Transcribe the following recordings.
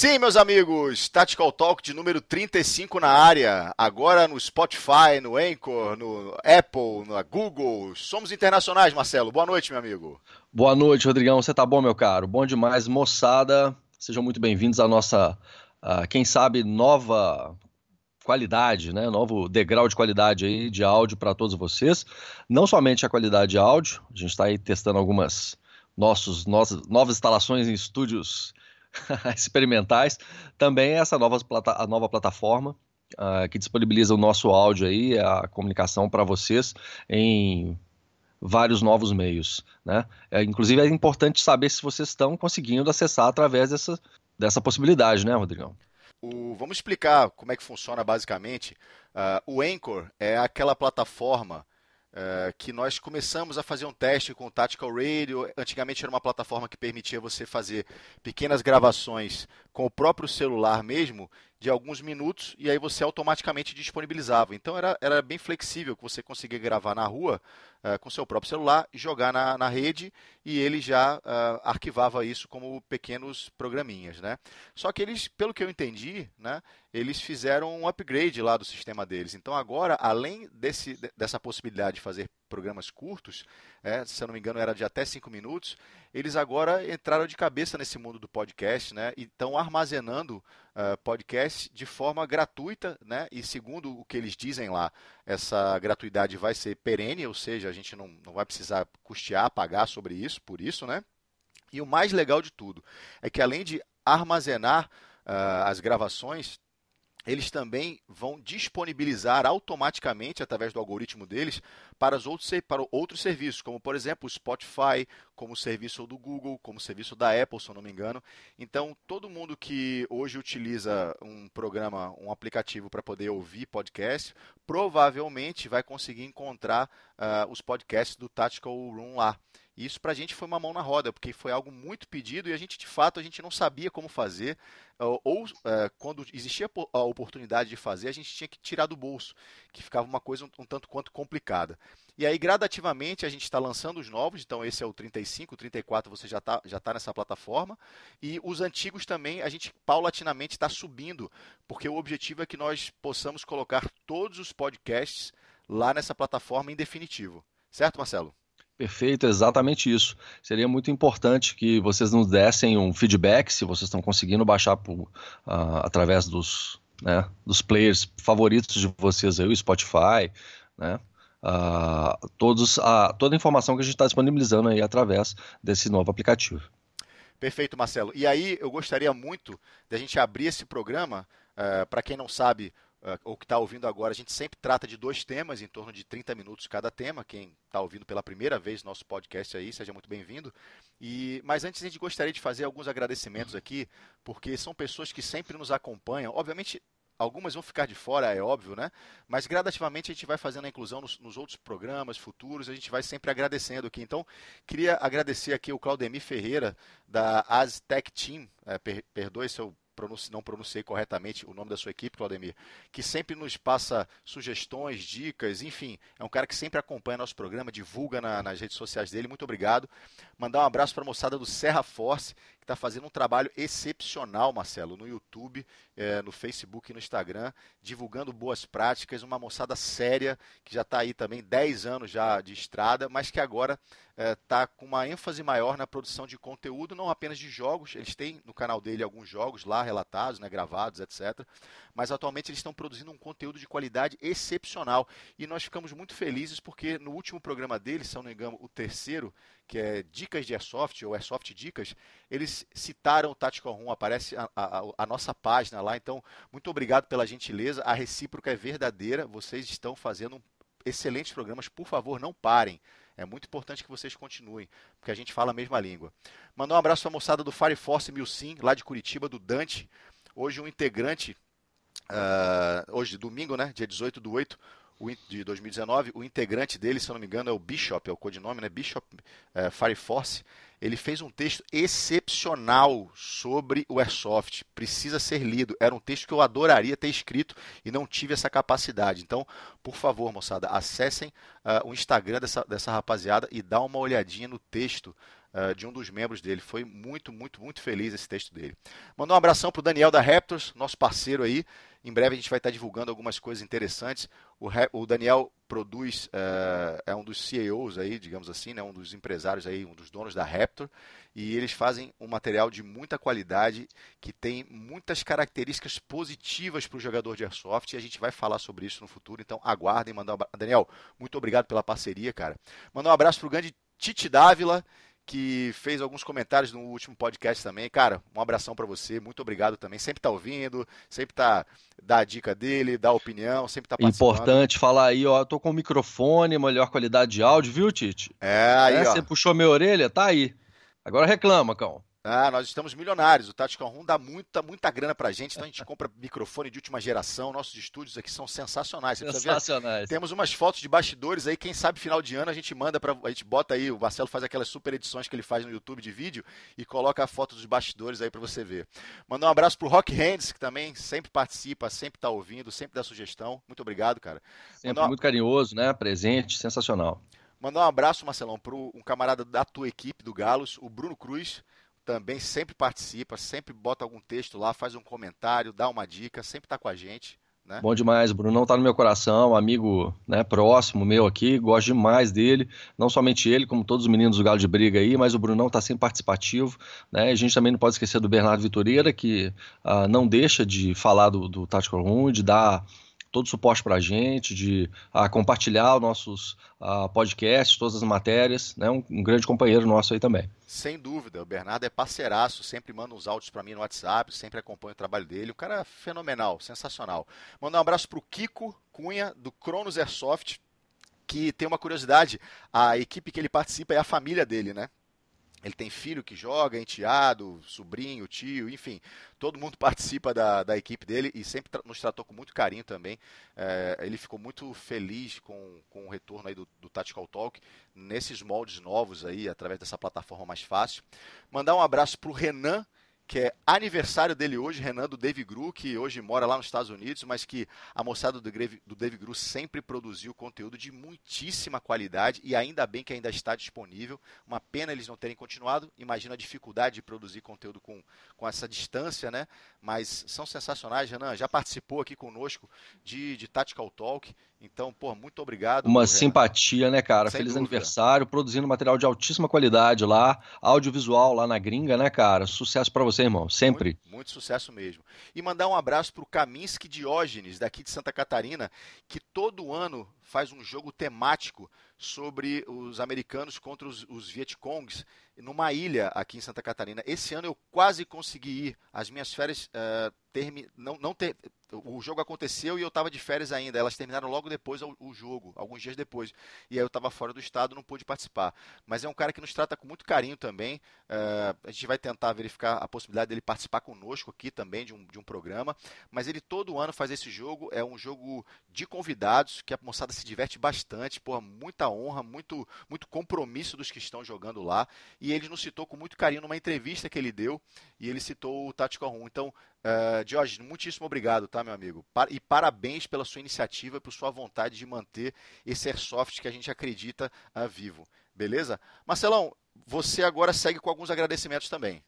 Sim, meus amigos, Tactical Talk de número 35 na área, agora no Spotify, no Anchor, no Apple, na Google. Somos internacionais, Marcelo. Boa noite, meu amigo. Boa noite, Rodrigão. Você tá bom, meu caro? Bom demais, moçada. Sejam muito bem-vindos à nossa, uh, quem sabe, nova qualidade, né? Novo degrau de qualidade aí de áudio para todos vocês. Não somente a qualidade de áudio, a gente está aí testando algumas nossos, nossas, novas instalações em estúdios experimentais, também essa nova, a nova plataforma uh, que disponibiliza o nosso áudio aí, a comunicação para vocês em vários novos meios, né? É, inclusive é importante saber se vocês estão conseguindo acessar através dessa, dessa possibilidade, né, Rodrigão? O, vamos explicar como é que funciona basicamente. Uh, o Anchor é aquela plataforma Uh, que nós começamos a fazer um teste com o Tactical Radio. Antigamente era uma plataforma que permitia você fazer pequenas gravações com o próprio celular mesmo, de alguns minutos, e aí você automaticamente disponibilizava. Então era, era bem flexível, que você conseguia gravar na rua uh, com seu próprio celular, jogar na, na rede, e ele já uh, arquivava isso como pequenos programinhas. Né? Só que eles, pelo que eu entendi, né, eles fizeram um upgrade lá do sistema deles. Então agora, além desse, dessa possibilidade de fazer programas curtos, é, se eu não me engano era de até 5 minutos, eles agora entraram de cabeça nesse mundo do podcast, né? E estão armazenando uh, podcast de forma gratuita, né? E segundo o que eles dizem lá, essa gratuidade vai ser perene, ou seja, a gente não, não vai precisar custear, pagar sobre isso, por isso, né? E o mais legal de tudo é que além de armazenar uh, as gravações, eles também vão disponibilizar automaticamente, através do algoritmo deles, para, os outros, para outros serviços, como por exemplo o Spotify, como o serviço do Google, como o serviço da Apple, se eu não me engano. Então, todo mundo que hoje utiliza um programa, um aplicativo para poder ouvir podcast, provavelmente vai conseguir encontrar uh, os podcasts do Tactical Room lá. E isso para a gente foi uma mão na roda, porque foi algo muito pedido e a gente, de fato, a gente não sabia como fazer. Ou, ou é, quando existia a oportunidade de fazer, a gente tinha que tirar do bolso, que ficava uma coisa um, um tanto quanto complicada. E aí, gradativamente, a gente está lançando os novos, então esse é o 35, o 34 você já está já tá nessa plataforma. E os antigos também, a gente paulatinamente está subindo, porque o objetivo é que nós possamos colocar todos os podcasts lá nessa plataforma em definitivo. Certo, Marcelo? Perfeito, exatamente isso. Seria muito importante que vocês nos dessem um feedback se vocês estão conseguindo baixar por, uh, através dos, né, dos players favoritos de vocês aí, o Spotify, né? Uh, todos, uh, toda a informação que a gente está disponibilizando aí através desse novo aplicativo. Perfeito, Marcelo. E aí eu gostaria muito de a gente abrir esse programa. Uh, Para quem não sabe, ou que está ouvindo agora, a gente sempre trata de dois temas, em torno de 30 minutos cada tema. Quem está ouvindo pela primeira vez nosso podcast aí, seja muito bem-vindo. E Mas antes a gente gostaria de fazer alguns agradecimentos aqui, porque são pessoas que sempre nos acompanham. Obviamente, algumas vão ficar de fora, é óbvio, né? Mas gradativamente a gente vai fazendo a inclusão nos, nos, outros programas futuros, a gente vai sempre agradecendo aqui. Então, queria agradecer aqui o Claudemir Ferreira, da Aztec Team. É, per, perdoe se eu pronunci, não pronunciei corretamente o nome da sua equipe, Claudemir, que sempre nos passa sugestões, dicas, enfim, é um cara que sempre acompanha nosso programa, divulga na, nas redes sociais dele. Muito obrigado. Mandar um abraço para a moçada do Serra Force, está fazendo um trabalho excepcional, Marcelo, no YouTube, é, no Facebook e no Instagram, divulgando boas práticas, uma moçada séria, que já está aí também 10 anos já de estrada, mas que agora está é, com uma ênfase maior na produção de conteúdo, não apenas de jogos, eles têm no canal dele alguns jogos lá relatados, né, gravados, etc. Mas atualmente eles estão produzindo um conteúdo de qualidade excepcional. E nós ficamos muito felizes porque no último programa deles, se não me engano, o terceiro, que é Dicas de Airsoft, ou Airsoft Dicas, eles citaram o Tactical Room, aparece a, a, a, nossa página lá. Então, muito obrigado pela gentileza. A recíproca é verdadeira. Vocês estão fazendo excelentes programas. Por favor, não parem. É muito importante que vocês continuem, porque a gente fala a mesma língua. Mandar um abraço para a moçada do Fire Force Milsim, lá de Curitiba, do Dante. Hoje um integrante, uh, hoje domingo, né, dia 18 do 8, de 2019, o integrante dele, se eu não me engano, é o Bishop, é o codinome, né? Bishop é, Fire Force. Ele fez um texto excepcional sobre o Airsoft. Precisa ser lido. Era um texto que eu adoraria ter escrito e não tive essa capacidade. Então, por favor, moçada, acessem uh, o Instagram dessa, dessa rapaziada e dá uma olhadinha no texto uh, de um dos membros dele. Foi muito, muito, muito feliz esse texto dele. Mandou um abração para o Daniel da Raptors, nosso parceiro aí. Em breve a gente vai estar divulgando algumas coisas interessantes. O, o Daniel produz, uh, é um dos CEOs aí, digamos assim, né, um dos empresários aí, um dos donos da Raptor, e eles fazem um material de muita qualidade que tem muitas características positivas para o jogador de airsoft e a gente vai falar sobre isso no futuro. Então aguardem, mandar um... Daniel, muito obrigado pela parceria, cara. Mandar um abraço para o grande Tite Dávila, que fez alguns comentários no último podcast também. Cara, um abração para você, muito obrigado também. Sempre tá ouvindo, sempre tá dá a dica dele, dá a opinião, sempre tá participando. Importante falar aí, ó, tô com o microfone, melhor qualidade de áudio, viu, Tite? É, aí, é, ó. Você puxou minha orelha, tá aí. Agora reclama, cão. Ah, nós estamos milionários. O Tactical Room dá muita, muita grana pra gente, então a gente compra microfone de última geração. Nossos estúdios aqui são sensacionais. sensacionais. Ver, temos umas fotos de bastidores aí, quem sabe final de ano a gente manda para a gente bota aí, o Marcelo faz aquelas super edições que ele faz no YouTube de vídeo e coloca a foto dos bastidores aí para você ver. Mandar um abraço pro Rock Hands, que também sempre participa, sempre tá ouvindo, sempre dá sugestão. Muito obrigado, cara. Sempre muito carinhoso, né? Presente, sensacional. Mandar um abraço, Marcelão, para um camarada da tua equipe do Galos, o Bruno Cruz também sempre participa, sempre bota algum texto lá, faz um comentário, dá uma dica, sempre está com a gente. Né? Bom demais, Bruno não está no meu coração, amigo né, próximo meu aqui, gosto demais dele, não somente ele, como todos os meninos do Galo de Briga aí, mas o Brunão está sempre participativo, né? A gente também não pode esquecer do Bernardo Vitoreira, que uh, não deixa de falar do, do Tactical Room, de dar todo o suporte para a gente, de uh, compartilhar os nossos uh, podcasts, todas as matérias, né? Um, um, grande companheiro nosso aí também. Sem dúvida, o Bernardo é parceiraço, sempre manda uns áudios para mim no WhatsApp, sempre acompanha o trabalho dele. O cara é fenomenal, sensacional. Mandar um abraço para o Kiko Cunha, do Cronos Airsoft, que tem uma curiosidade, a equipe que ele participa é a família dele, né? Ele tem filho que joga, enteado, sobrinho, tio, enfim, todo mundo participa da, da equipe dele e sempre tra nos tratou com muito carinho também. É, ele ficou muito feliz com, com o retorno aí do, do Tactical Talk nesses moldes novos aí, através dessa plataforma mais fácil. Mandar um abraço para o Renan, que é aniversário dele hoje, Renan do Dave Gru, que hoje mora lá nos Estados Unidos, mas que a moçada do, do Dave Gru sempre produziu conteúdo de muitíssima qualidade e ainda bem que ainda está disponível. Uma pena eles não terem continuado. Imagina a dificuldade de produzir conteúdo com, com essa distância, né? Mas são sensacionais, Renan. Já participou aqui conosco de, de Tactical Talk. Então, pô, muito obrigado. Uma simpatia, né, cara? Sem Feliz dúvida. aniversário, produzindo material de altíssima qualidade lá, audiovisual lá na gringa, né, cara? Sucesso para você, irmão, sempre. Muito, muito, sucesso mesmo. E mandar um abraço pro Kaminsky Diógenes, daqui de Santa Catarina, que todo ano faz um jogo temático sobre os americanos contra os, os Vietcongs numa ilha aqui em Santa Catarina. Esse ano eu quase consegui ir. As minhas férias uh, termi... não, não ter o jogo aconteceu e eu estava de férias ainda. Elas terminaram logo depois o jogo, alguns dias depois. E aí eu estava fora do estado, não pude participar. Mas é um cara que nos trata com muito carinho também. Uh, a gente vai tentar verificar a possibilidade dele participar conosco aqui também de um, de um programa. Mas ele todo ano faz esse jogo. É um jogo de convidados que a moçada se diverte bastante. Porra, muita honra, muito, muito compromisso dos que estão jogando lá. E ele nos citou com muito carinho numa entrevista que ele deu. E ele citou o Tactical Room. Então, Uh, Jorge, muitíssimo obrigado, tá, meu amigo? E parabéns pela sua iniciativa, por sua vontade de manter esse airsoft que a gente acredita uh, vivo. Beleza? Marcelão, você agora segue com alguns agradecimentos também.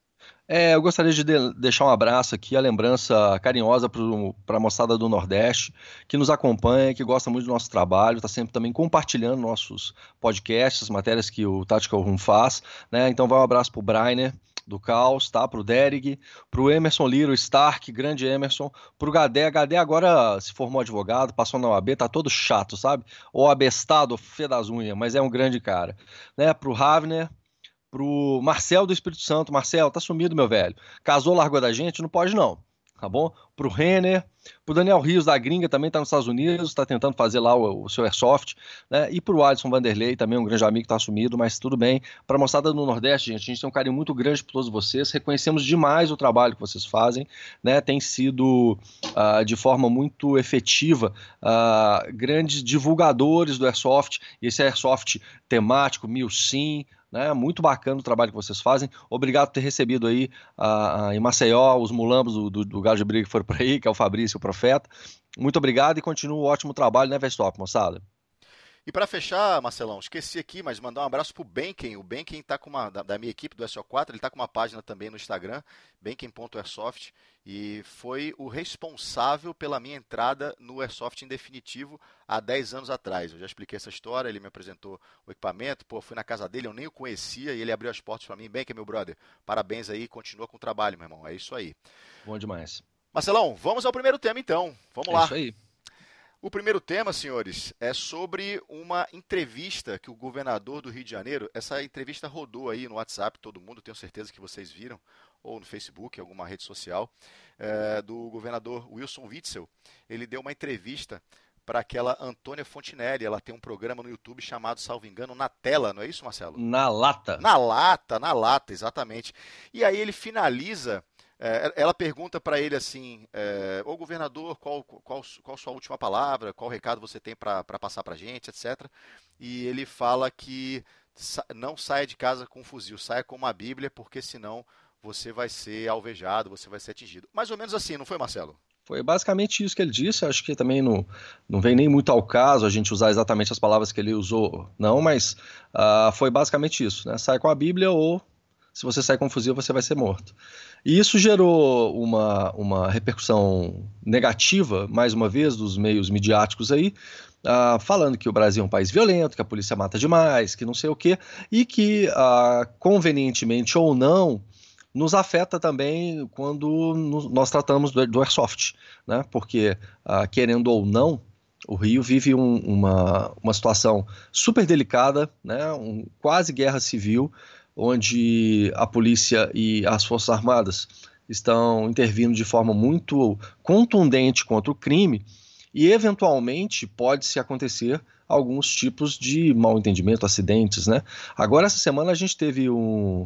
É, eu gostaria de, de deixar um abraço aqui, a lembrança carinhosa para a moçada do Nordeste, que nos acompanha, que gosta muito do nosso trabalho, está sempre também compartilhando nossos podcasts, as matérias que o Tactical Room faz. Né? Então vai um abraço para o Brainer, do Caos, tá? Pro Derek, pro Emerson Liro Stark, grande Emerson, pro Gadé, Gadé agora se formou advogado, passou na OAB, tá todo chato, sabe? Ou abestado, fê das unhas, mas é um grande cara, né? Pro Ravner, pro Marcel do Espírito Santo, Marcel, tá sumido, meu velho. Casou, largou da gente? Não pode não tá bom? Para o Renner, para o Daniel Rios da Gringa, também está nos Estados Unidos, está tentando fazer lá o, o seu Airsoft, né? E para o Alisson Vanderlei, também um grande amigo que está assumido, mas tudo bem. Para a moçada do Nordeste, gente, a gente tem um carinho muito grande por todos vocês, reconhecemos demais o trabalho que vocês fazem, né? Tem sido uh, de forma muito efetiva uh, grandes divulgadores do Airsoft, esse Airsoft temático, mil sim, né? Muito bacana o trabalho que vocês fazem. Obrigado por ter recebido aí a, a, em Maceió os mulambos do, do, do Galo de Briga que foram por aí, que é o Fabrício, o Profeta. Muito obrigado e continua o ótimo trabalho, né, Vestop, moçada? E para fechar, Marcelão, esqueci aqui, mas mandar um abraço pro Benken. O Benken tá com uma da, da, minha equipe do SO4, ele tá com uma página também no Instagram, benken.airsoft, e foi o responsável pela minha entrada no Airsoft em definitivo há 10 anos atrás. Eu já expliquei essa história, ele me apresentou o equipamento, pô, fui na casa dele, eu nem o conhecia e ele abriu as portas para mim. Benken, meu brother, parabéns aí, continua com o trabalho, meu irmão. É isso aí. Bom demais. Marcelão, vamos ao primeiro tema então. Vamos é lá. Isso aí. O primeiro tema, senhores, é sobre uma entrevista que o governador do Rio de Janeiro, essa entrevista rodou aí no WhatsApp, todo mundo, tenho certeza que vocês viram, ou no Facebook, alguma rede social, é, do governador Wilson Witzel. Ele deu uma entrevista para aquela Antônia Fontinelli. Ela tem um programa no YouTube chamado, salvo engano, Na Tela, não é isso, Marcelo? Na Lata. Na Lata, na Lata, exatamente. E aí ele finaliza é, ela pergunta para ele assim: é, Ô governador, qual, qual, qual sua última palavra? Qual recado você tem para passar para gente, etc. E ele fala que não saia de casa com um fuzil, saia com uma Bíblia, porque senão você vai ser alvejado, você vai ser atingido. Mais ou menos assim, não foi, Marcelo? Foi basicamente isso que ele disse. Acho que também não, não vem nem muito ao caso a gente usar exatamente as palavras que ele usou, não, mas uh, foi basicamente isso: né? sai com a Bíblia ou se você sair com um fuzil, você vai ser morto. E isso gerou uma, uma repercussão negativa, mais uma vez, dos meios midiáticos aí, uh, falando que o Brasil é um país violento, que a polícia mata demais, que não sei o quê, e que, uh, convenientemente ou não, nos afeta também quando nós tratamos do, do airsoft, né? porque, uh, querendo ou não, o Rio vive um, uma, uma situação super delicada, né? um, quase guerra civil, onde a polícia e as Forças Armadas estão intervindo de forma muito contundente contra o crime e, eventualmente, pode-se acontecer alguns tipos de mal entendimento, acidentes, né? Agora, essa semana, a gente teve um,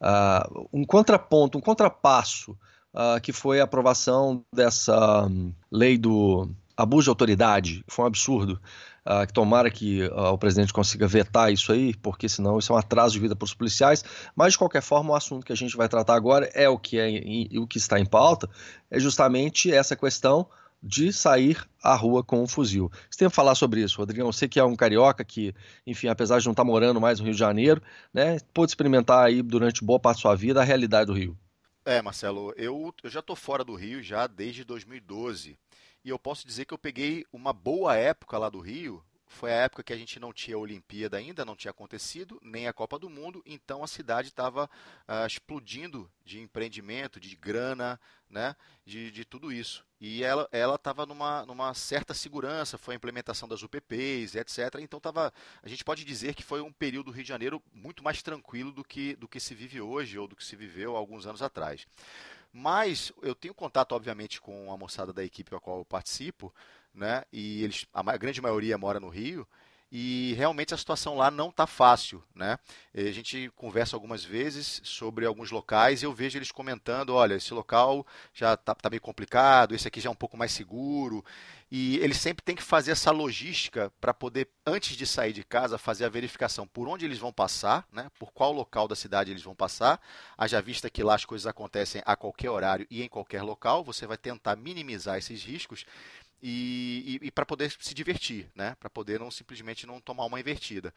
uh, um contraponto, um contrapasso, uh, que foi a aprovação dessa lei do abuso de autoridade, foi um absurdo, Uh, que tomara que uh, o presidente consiga vetar isso aí, porque senão isso é um atraso de vida para os policiais. Mas de qualquer forma, o assunto que a gente vai tratar agora é o que é o que está em pauta, é justamente essa questão de sair à rua com um fuzil. Você tem que falar sobre isso, Rodrigão. Você que é um carioca que, enfim, apesar de não estar morando mais no Rio de Janeiro, né, pôde experimentar aí durante boa parte da sua vida a realidade do Rio. É, Marcelo, eu, eu já estou fora do Rio já desde 2012. E eu posso dizer que eu peguei uma boa época lá do Rio. Foi a época que a gente não tinha a Olimpíada ainda, não tinha acontecido, nem a Copa do Mundo, então a cidade estava ah, explodindo de empreendimento, de grana, né, de, de tudo isso. E ela estava numa, numa certa segurança, foi a implementação das UPPs, etc. Então tava, a gente pode dizer que foi um período do Rio de Janeiro muito mais tranquilo do que, do que se vive hoje ou do que se viveu alguns anos atrás. Mas eu tenho contato, obviamente, com a moçada da equipe a qual eu participo, né? E eles, a grande maioria mora no Rio. E realmente a situação lá não está fácil, né? A gente conversa algumas vezes sobre alguns locais e eu vejo eles comentando, olha, esse local já está tá meio complicado, esse aqui já é um pouco mais seguro. E eles sempre têm que fazer essa logística para poder, antes de sair de casa, fazer a verificação por onde eles vão passar, né? por qual local da cidade eles vão passar. Haja vista que lá as coisas acontecem a qualquer horário e em qualquer local, você vai tentar minimizar esses riscos e, e, e para poder se divertir, né? para poder não simplesmente não tomar uma invertida.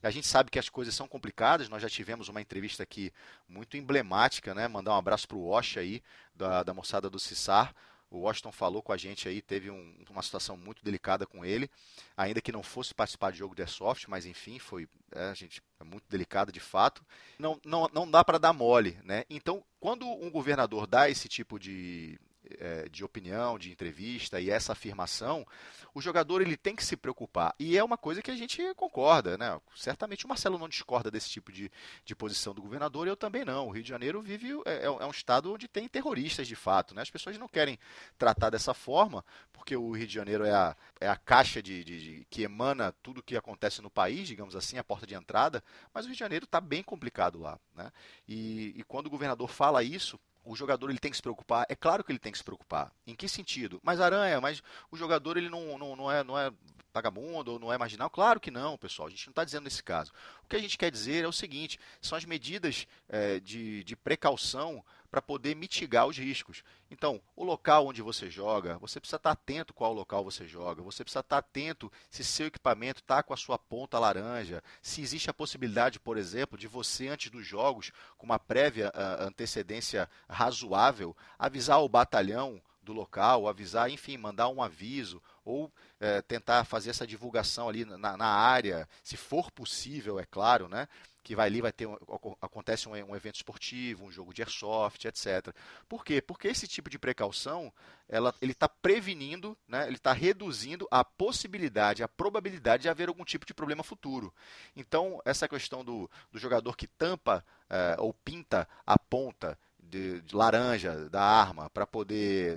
A gente sabe que as coisas são complicadas, nós já tivemos uma entrevista aqui muito emblemática, né? mandar um abraço para o Wash aí, da, da moçada do Cissar, o Washington falou com a gente aí, teve um, uma situação muito delicada com ele, ainda que não fosse participar de jogo de Airsoft, mas enfim, foi é, gente, é muito delicada de fato. Não, não, não dá para dar mole, né? Então, quando um governador dá esse tipo de, é, de opinião, de entrevista e essa afirmação, o jogador ele tem que se preocupar. E é uma coisa que a gente concorda, né? Certamente o Marcelo não discorda desse tipo de, de posição do governador, eu também não. O Rio de Janeiro vive é, é, é um estado onde tem terroristas de fato, né? As pessoas não querem tratar dessa forma, porque o Rio de Janeiro é a, é a caixa de, de, de que emana tudo o que acontece no país, digamos assim, a porta de entrada, mas o Rio de Janeiro está bem complicado lá, né? E, e quando o governador fala isso, o jogador ele tem que se preocupar? É claro que ele tem que se preocupar. Em que sentido? Mas Aranha, mas o jogador ele não, não, não, é, não é vagabundo ou não é marginal? Claro que não, pessoal. A gente não está dizendo nesse caso. O que a gente quer dizer é o seguinte: são as medidas é, de, de precaução para poder mitigar os riscos. Então, o local onde você joga, você precisa estar atento qual local você joga, você precisa estar atento se seu equipamento está com a sua ponta laranja, se existe a possibilidade, por exemplo, de você, antes dos jogos, com uma prévia uh, antecedência razoável, avisar o batalhão do local, avisar, enfim, mandar um aviso ou é, tentar fazer essa divulgação ali na, na, área, se for possível, é claro, né? Que vai ali, vai ter um, acontece um, um, evento esportivo, um jogo de airsoft, etc. Por quê? Porque esse tipo de precaução, ela, ele está prevenindo, né? Ele está reduzindo a possibilidade, a probabilidade de haver algum tipo de problema futuro. Então, essa questão do, do jogador que tampa é, ou pinta a ponta de, de laranja da arma para poder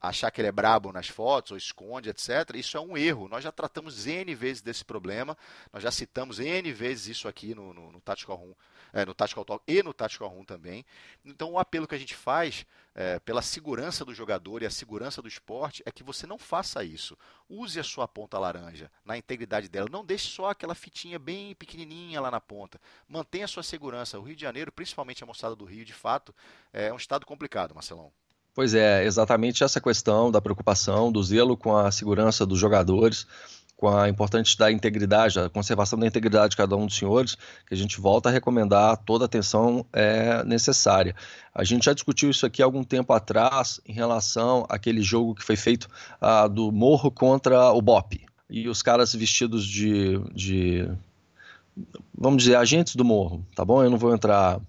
achar que ele é brabo nas fotos ou esconde, etc. Isso é um erro. Nós já tratamos N vezes desse problema, nós já citamos N vezes isso aqui no, no, no Tactical Room, é, no Tactical Talk e no Tactical Room também. Então o apelo que a gente faz é, pela segurança do jogador e a segurança do esporte é que você não faça isso. Use a sua ponta laranja na integridade dela. Não deixe só aquela fitinha bem pequenininha lá na ponta. Mantenha a sua segurança. O Rio de Janeiro, principalmente a moçada do Rio, de fato, é um estado complicado, Marcelão. Pois é, exatamente essa questão da preocupação, do zelo com a segurança dos jogadores com a importante da integridade, a conservação da integridade de cada um dos senhores, que a gente volta a recomendar toda a atenção é, necessária. A gente já discutiu isso aqui algum tempo atrás em relação àquele jogo que foi feito ah, do Morro contra o Bop. E os caras vestidos de, de, vamos dizer, agentes do Morro, tá bom? Eu não vou entrar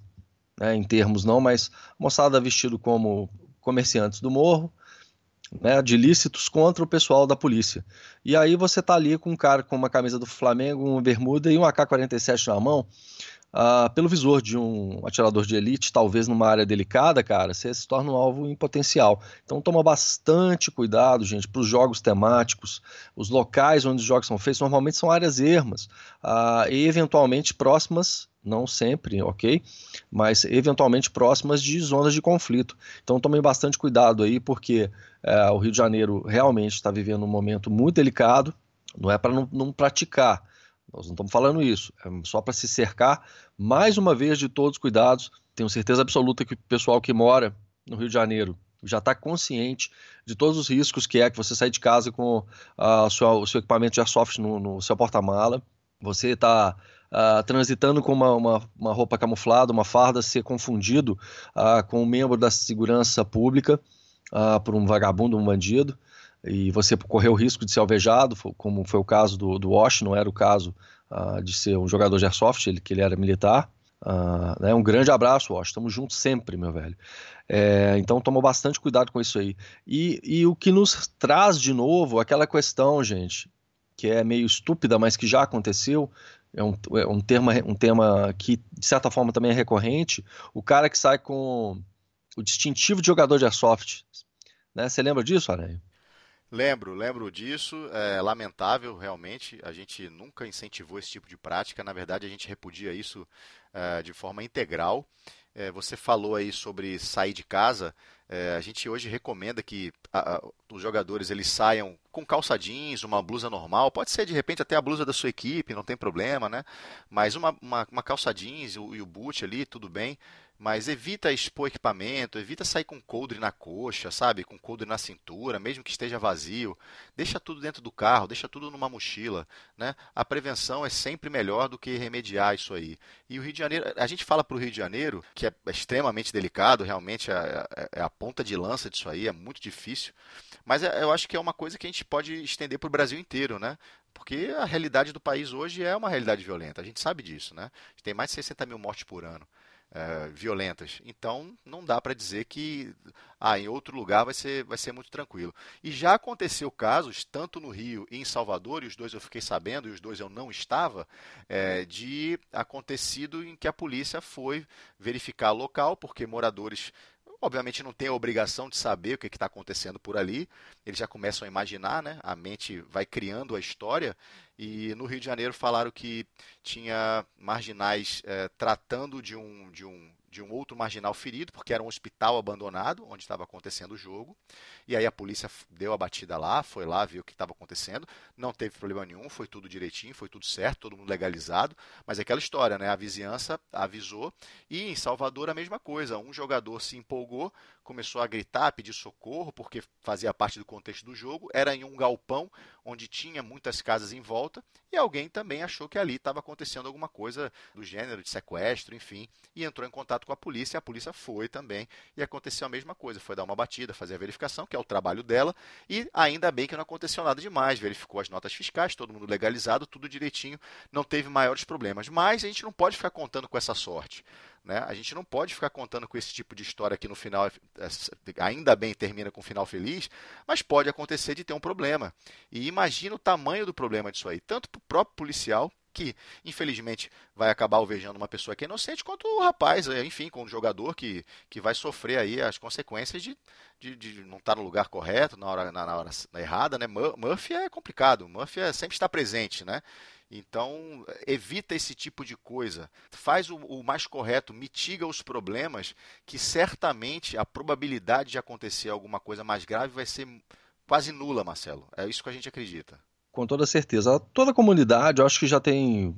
né, em termos não, mas moçada vestido como comerciantes do Morro, né, de ilícitos contra o pessoal da polícia. E aí você tá ali com um cara com uma camisa do Flamengo, uma bermuda e um AK-47 na mão, uh, pelo visor de um atirador de elite, talvez numa área delicada, cara, você se torna um alvo em potencial. Então toma bastante cuidado, gente, para os jogos temáticos. Os locais onde os jogos são feitos normalmente são áreas ermas uh, e eventualmente próximas não sempre, ok? Mas eventualmente próximas de zonas de conflito. Então tomem bastante cuidado aí, porque é, o Rio de Janeiro realmente está vivendo um momento muito delicado, não é para não, não, praticar, nós não estamos falando isso, é só para se cercar, mais uma vez, de todos os cuidados. Tenho certeza absoluta que o pessoal que mora no Rio de Janeiro já está consciente de todos os riscos que é que você sair de casa com o seu equipamento de airsoft no, no seu porta-mala, você está uh, transitando com uma, uma, uma, roupa camuflada, uma farda, ser confundido uh, com um membro da segurança pública uh, por um vagabundo, um bandido, e você correu o risco de ser alvejado, como foi o caso do, do Wash, não era o caso de ser um jogador de airsoft, ele, que ele era militar. Uh, né, um grande abraço, Wash. Estamos juntos sempre, meu velho. É, então, toma bastante cuidado com isso aí. E, e o que nos traz de novo aquela questão, gente, que é meio estúpida, mas que já aconteceu, é um, é um, tema, um tema que, de certa forma, também é recorrente. O cara que sai com o distintivo de jogador de airsoft. Né? Você lembra disso, Aranha? Lembro, lembro disso. É lamentável, realmente. A gente nunca incentivou esse tipo de prática. Na verdade, a gente repudia isso é, de forma integral. É, você falou aí sobre sair de casa. É, a gente hoje recomenda que a, a, os jogadores eles saiam com calça jeans, uma blusa normal, pode ser de repente até a blusa da sua equipe, não tem problema, né? Mas uma, uma, uma calça jeans e o, e o boot ali, tudo bem mas evita expor equipamento, evita sair com coldre na coxa, sabe? Com coldre na cintura, mesmo que esteja vazio. Deixa tudo dentro do carro, deixa tudo numa mochila, né? A prevenção é sempre melhor do que remediar isso aí. E o Rio de Janeiro, a gente fala para o Rio de Janeiro, que é extremamente delicado, realmente é, é, é, a ponta de lança disso aí, é muito difícil. Mas é, eu acho que é uma coisa que a gente pode estender para o Brasil inteiro, né? Porque a realidade do país hoje é uma realidade violenta, a gente sabe disso, né? A gente tem mais de 60 mil mortes por ano é, violentas. Então, não dá para dizer que ah, em outro lugar vai ser, vai ser muito tranquilo. E já aconteceu casos, tanto no Rio e em Salvador, e os dois eu fiquei sabendo, e os dois eu não estava, é, de acontecido em que a polícia foi verificar local, porque moradores obviamente não tem a obrigação de saber o que está acontecendo por ali, eles já começam a imaginar, né? a mente vai criando a história, e no Rio de Janeiro falaram que tinha marginais é, tratando de um, de um de um outro marginal ferido, porque era um hospital abandonado onde estava acontecendo o jogo. E aí a polícia deu a batida lá, foi lá, viu o que estava acontecendo. Não teve problema nenhum, foi tudo direitinho, foi tudo certo, todo mundo legalizado. Mas é aquela história, né? A vizinhança avisou. E em Salvador a mesma coisa. Um jogador se empolgou, começou a gritar, pedir socorro, porque fazia parte do contexto do jogo. Era em um galpão onde tinha muitas casas em volta. E alguém também achou que ali estava acontecendo alguma coisa do gênero de sequestro, enfim, e entrou em contato com a polícia. E a polícia foi também e aconteceu a mesma coisa. Foi dar uma batida, fazer a verificação, que é o trabalho dela. E ainda bem que não aconteceu nada demais. Verificou as notas fiscais, todo mundo legalizado, tudo direitinho, não teve maiores problemas. Mas a gente não pode ficar contando com essa sorte. Né? A gente não pode ficar contando com esse tipo de história que no final, é, ainda bem, termina com um final feliz, mas pode acontecer de ter um problema. E imagina o tamanho do problema disso aí, tanto para o próprio policial, que infelizmente vai acabar alvejando uma pessoa que é inocente, quanto o rapaz, é, enfim, com o jogador que, que vai sofrer aí as consequências de, de, de não estar no lugar correto, na hora, na, na hora errada, né? Murphy é complicado, Murphy é, sempre está presente, né? Então, evita esse tipo de coisa. Faz o, o, mais correto, mitiga os problemas, que certamente a probabilidade de acontecer alguma coisa mais grave vai ser quase nula, Marcelo. É isso que a gente acredita. Com toda certeza. Toda a comunidade, eu acho que já tem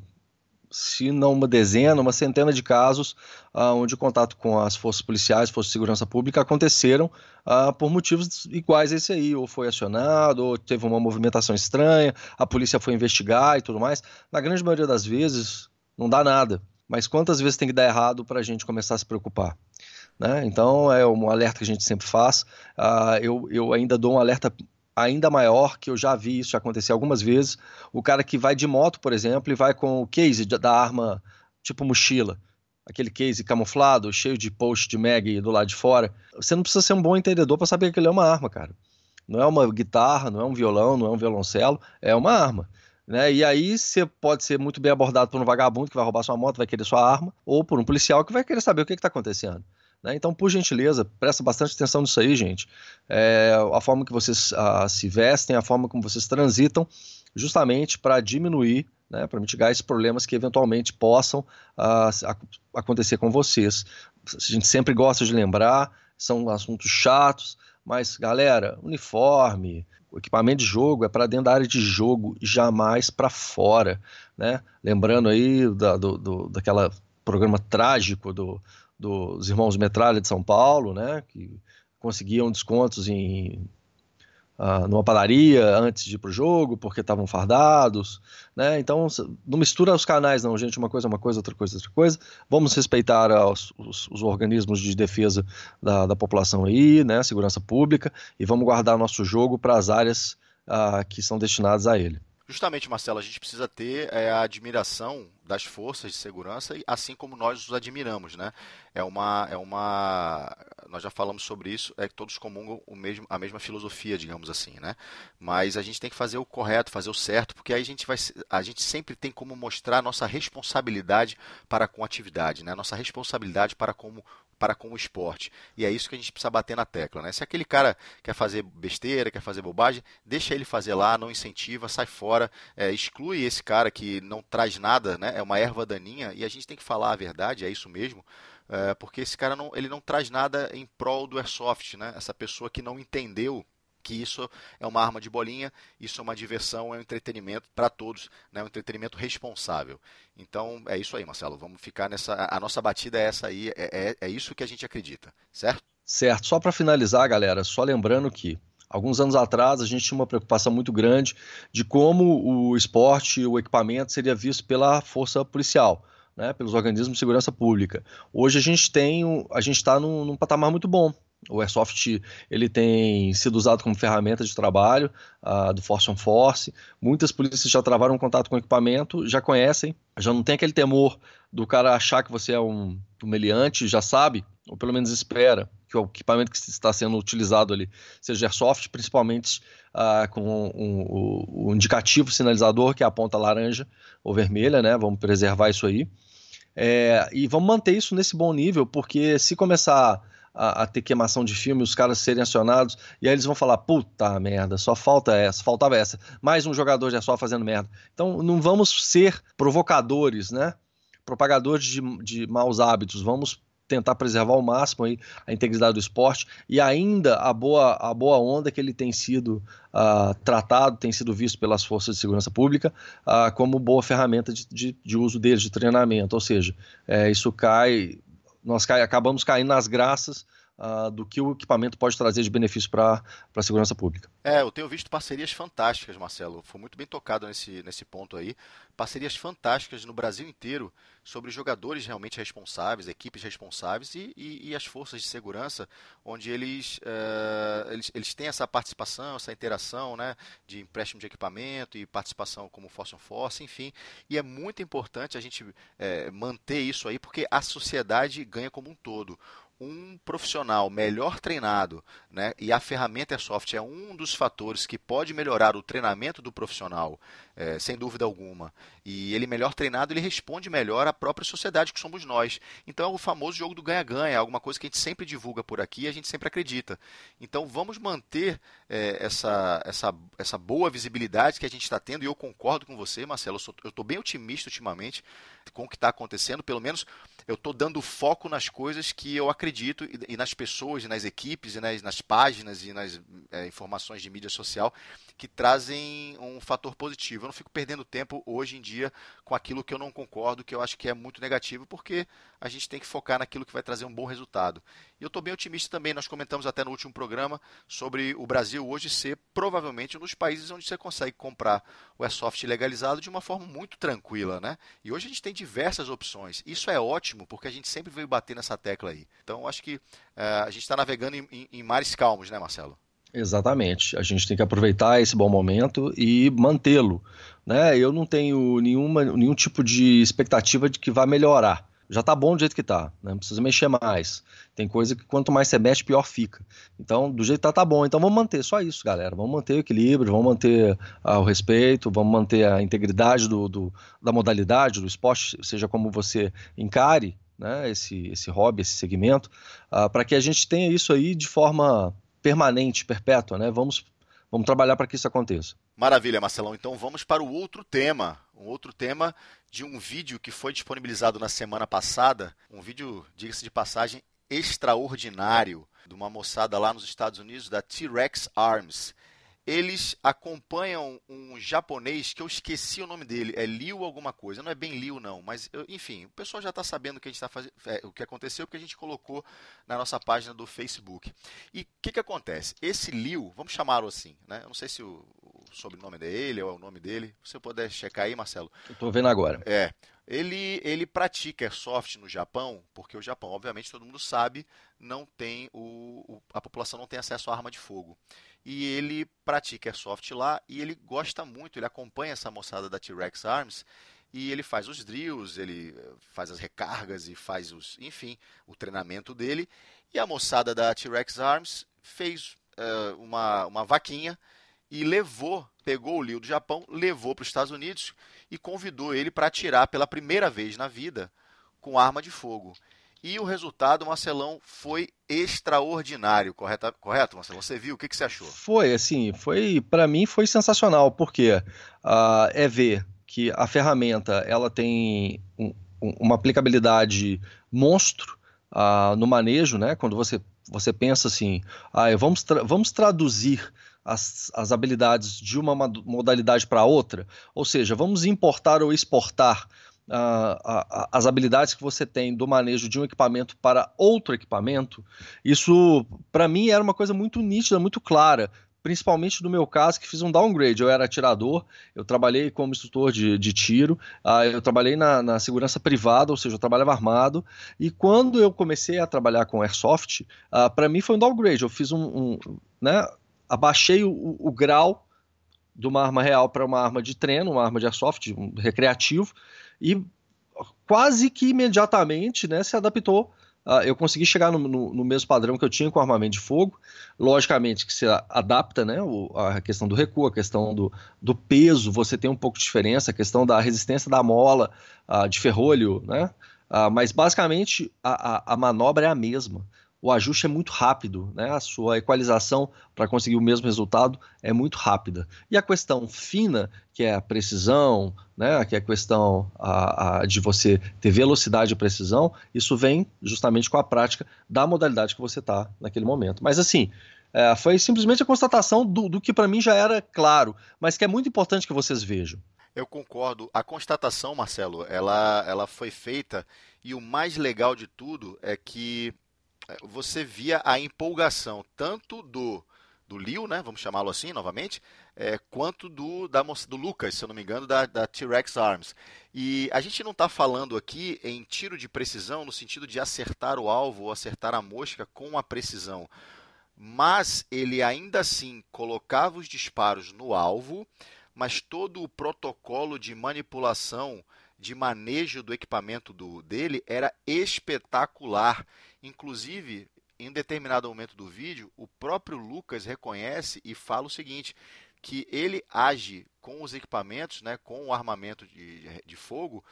se não uma dezena, uma centena de casos uh, onde o contato com as forças policiais, forças de segurança pública aconteceram uh, por motivos iguais a esse aí, ou foi acionado, ou teve uma movimentação estranha, a polícia foi investigar e tudo mais. Na grande maioria das vezes, não dá nada. Mas quantas vezes tem que dar errado para a gente começar a se preocupar? Né? Então, é um alerta que a gente sempre faz. Uh, eu, eu ainda dou um alerta ainda maior, que eu já vi isso acontecer algumas vezes. O cara que vai de moto, por exemplo, e vai com o case da arma, tipo mochila, aquele case camuflado, cheio de post de mag do lado de fora. Você não precisa ser um bom entendedor para saber que ele é uma arma, cara. Não é uma guitarra, não é um violão, não é um violoncelo, é uma arma. Né? E aí você pode ser muito bem abordado por um vagabundo que vai roubar sua moto, vai querer sua arma, ou por um policial que vai querer saber o que está acontecendo. Né? Então, por gentileza, presta bastante atenção nisso aí, gente. É, a forma que vocês uh, se vestem, a forma como vocês transitam, justamente para diminuir, né, para mitigar esses problemas que eventualmente possam uh, acontecer com vocês. A gente sempre gosta de lembrar, são assuntos chatos, mas galera, uniforme, equipamento de jogo é para dentro da área de jogo, jamais para fora, né? Lembrando aí da, do, do, daquela programa trágico do, dos irmãos Metralha de São Paulo, né, que conseguiam descontos em uh, numa padaria antes de ir para o jogo, porque estavam fardados, né? Então não mistura os canais, não, gente. Uma coisa é uma coisa, outra coisa é outra coisa. Vamos respeitar os, os, os organismos de defesa da, da, população aí, né? Segurança pública e vamos guardar nosso jogo para as áreas uh, que são destinadas a ele. Justamente, Marcelo, a gente precisa ter é, a admiração das forças de segurança, assim como nós os admiramos, né? É uma, é uma, nós já falamos sobre isso, é que todos comungam o mesmo, a mesma filosofia, digamos assim, né? Mas a gente tem que fazer o correto, fazer o certo, porque aí a gente vai, a gente sempre tem como mostrar a nossa responsabilidade para com a atividade, né? Nossa responsabilidade para como para com o esporte. E é isso que a gente precisa bater na tecla. Né? Se aquele cara quer fazer besteira, quer fazer bobagem, deixa ele fazer lá, não incentiva, sai fora, é, exclui esse cara que não traz nada, né? é uma erva daninha, e a gente tem que falar a verdade, é isso mesmo. É, porque esse cara não, ele não traz nada em prol do airsoft, né? Essa pessoa que não entendeu que isso é uma arma de bolinha, isso é uma diversão, é um entretenimento para todos, né? um entretenimento responsável. Então é isso aí, Marcelo. Vamos ficar nessa. A nossa batida é essa aí, é, é, é isso que a gente acredita, certo? Certo. Só para finalizar, galera, só lembrando que alguns anos atrás a gente tinha uma preocupação muito grande de como o esporte, o equipamento seria visto pela força policial. Né, pelos organismos de segurança pública. Hoje a gente tem, a gente está num, num patamar muito bom. O Airsoft ele tem sido usado como ferramenta de trabalho uh, do Force on Force. Muitas polícias já travaram contato com o equipamento, já conhecem, já não tem aquele temor do cara achar que você é um, um já sabe, ou pelo menos espera, que o equipamento que está sendo utilizado ali seja Airsoft, principalmente uh, com o um, um, indicativo sinalizador, que é a ponta laranja ou vermelha, né? Vamos preservar isso aí. É, e vamos manter isso nesse bom nível, porque se começar a, a, ter queimação de filme, os caras serem acionados, e aí eles vão falar: puta merda, só falta essa, faltava essa, mais um jogador já só fazendo merda. Então não vamos ser provocadores, né? Propagadores de, de maus hábitos, vamos tentar preservar ao máximo aí a integridade do esporte e ainda a boa, a boa onda que ele tem sido uh, tratado, tem sido visto pelas forças de segurança pública uh, como boa ferramenta de, de, de, uso deles, de treinamento. Ou seja, é, isso cai, nós cai, acabamos caindo nas graças uh, do que o equipamento pode trazer de benefício para a segurança pública. É, eu tenho visto parcerias fantásticas, Marcelo. Foi muito bem tocado nesse, nesse ponto aí. Parcerias fantásticas no Brasil inteiro sobre jogadores realmente responsáveis, equipes responsáveis e, e, e as forças de segurança, onde eles, uh, eles, eles têm essa participação, essa interação né, de empréstimo de equipamento e participação como Force on Force, enfim. E é muito importante a gente é, manter isso aí, porque a sociedade ganha como um todo um profissional melhor treinado, né, e a ferramenta Airsoft é um dos fatores que pode melhorar o treinamento do profissional, é, sem dúvida alguma. E ele melhor treinado, ele responde melhor à própria sociedade que somos nós. Então é o famoso jogo do ganha-ganha, alguma coisa que a gente sempre divulga por aqui e a gente sempre acredita. Então vamos manter é, essa, essa, essa boa visibilidade que a gente está tendo, e eu concordo com você, Marcelo, eu estou bem otimista ultimamente com o que está acontecendo, pelo menos eu estou dando foco nas coisas que eu acredito e, e nas pessoas, e nas equipes, e nas, nas páginas e nas é, informações de mídia social que trazem um fator positivo. Eu não fico perdendo tempo hoje em dia com aquilo que eu não concordo, que eu acho que é muito negativo, porque a gente tem que focar naquilo que vai trazer um bom resultado. E eu estou bem otimista também, nós comentamos até no último programa sobre o Brasil hoje ser provavelmente um dos países onde você consegue comprar o Airsoft legalizado de uma forma muito tranquila, né? E hoje a gente tem diversas opções. Isso é ótimo, porque a gente sempre veio bater nessa tecla aí. Então, acho que uh, a gente está navegando em, em, em mares calmos, né, Marcelo? Exatamente. A gente tem que aproveitar esse bom momento e mantê-lo. Né? Eu não tenho nenhuma, nenhum tipo de expectativa de que vá melhorar. Já está bom do jeito que está, né? não precisa mexer mais. Tem coisa que quanto mais você mexe, pior fica. Então, do jeito que está, tá bom. Então vamos manter só isso, galera. Vamos manter o equilíbrio, vamos manter ah, o respeito, vamos manter a integridade do, do, da modalidade, do esporte, seja como você encare né, esse, esse hobby, esse segmento, ah, para que a gente tenha isso aí de forma permanente, perpétua, né? Vamos, vamos trabalhar para que isso aconteça. Maravilha, Marcelão. Então vamos para o outro tema. Um outro tema de um vídeo que foi disponibilizado na semana passada. Um vídeo, diga-se de passagem, extraordinário de uma moçada lá nos Estados Unidos, da T-Rex Arms eles acompanham um japonês que eu esqueci o nome dele, é Liu alguma coisa, não é bem Liu não, mas eu, enfim, o pessoal já está sabendo o que a gente tá fazendo, é, o que aconteceu porque a gente colocou na nossa página do Facebook. E o que, que acontece? Esse Liu, vamos chamá-lo assim, né? Eu não sei se o, o sobrenome dele ou é o nome dele, se você puder checar aí, Marcelo. Estou vendo agora. É. Ele, ele pratica airsoft no Japão, porque o Japão, obviamente, todo mundo sabe, não tem o, o a população não tem acesso à arma de fogo e ele pratica airsoft lá e ele gosta muito, ele acompanha essa moçada da T-Rex Arms e ele faz os drills, ele eh, faz as recargas e faz os, enfim, o treinamento dele. E a moçada da T-Rex Arms fez uh, uma, uma vaquinha e levou, pegou o Liu do Japão, levou para os Estados Unidos e convidou ele para atirar pela primeira vez na vida com arma de fogo. E o resultado, Marcelão, foi extraordinário, correto, correto Marcelão? Você viu? O que, que você achou? Foi, assim, foi para mim foi sensacional, porque uh, é ver que a ferramenta ela tem um, uma aplicabilidade monstro uh, no manejo, né? Quando você, você pensa assim, ah, vamos, tra vamos traduzir as, as habilidades de uma modalidade para outra, ou seja, vamos importar ou exportar as habilidades que você tem do manejo de um equipamento para outro equipamento, isso para mim era uma coisa muito nítida, muito clara. Principalmente no meu caso, que fiz um downgrade. Eu era atirador, eu trabalhei como instrutor de, de tiro, uh, eu trabalhei na, na, segurança privada, ou seja, eu trabalhava armado. E quando eu comecei a trabalhar com airsoft, uh, para mim foi um downgrade. Eu fiz um. um né, abaixei o, o grau de uma arma real para uma arma de treino, uma arma de airsoft, um recreativo, e quase que imediatamente né, se adaptou. Uh, eu consegui chegar no, no, no, mesmo padrão que eu tinha com armamento de fogo. Logicamente que se adapta, né? O, a questão do recuo, a questão do, do, peso, você tem um pouco de diferença, a questão da resistência da mola, uh, de ferrolho, né? Uh, mas basicamente a, a, a, manobra é a mesma. O ajuste é muito rápido, né? A sua equalização para conseguir o mesmo resultado é muito rápida. E a questão fina, que é a precisão, né? Que é a questão a, a, de você ter velocidade e precisão, isso vem justamente com a prática da modalidade que você está naquele momento. Mas assim, é, foi simplesmente a constatação do, do que para mim já era claro, mas que é muito importante que vocês vejam. Eu concordo. A constatação, Marcelo, ela, ela foi feita e o mais legal de tudo é que você via a empolgação tanto do do Liu, né, vamos chamá-lo assim novamente, é, quanto do, da, do Lucas, se eu não me engano, da, da T-Rex Arms. E a gente não está falando aqui em tiro de precisão no sentido de acertar o alvo ou acertar a mosca com a precisão, mas ele ainda assim colocava os disparos no alvo, mas todo o protocolo de manipulação, de manejo do equipamento do, dele era espetacular. Inclusive, em determinado momento do vídeo, o próprio Lucas reconhece e fala o seguinte: que ele age com os equipamentos, né, com o armamento de, de fogo,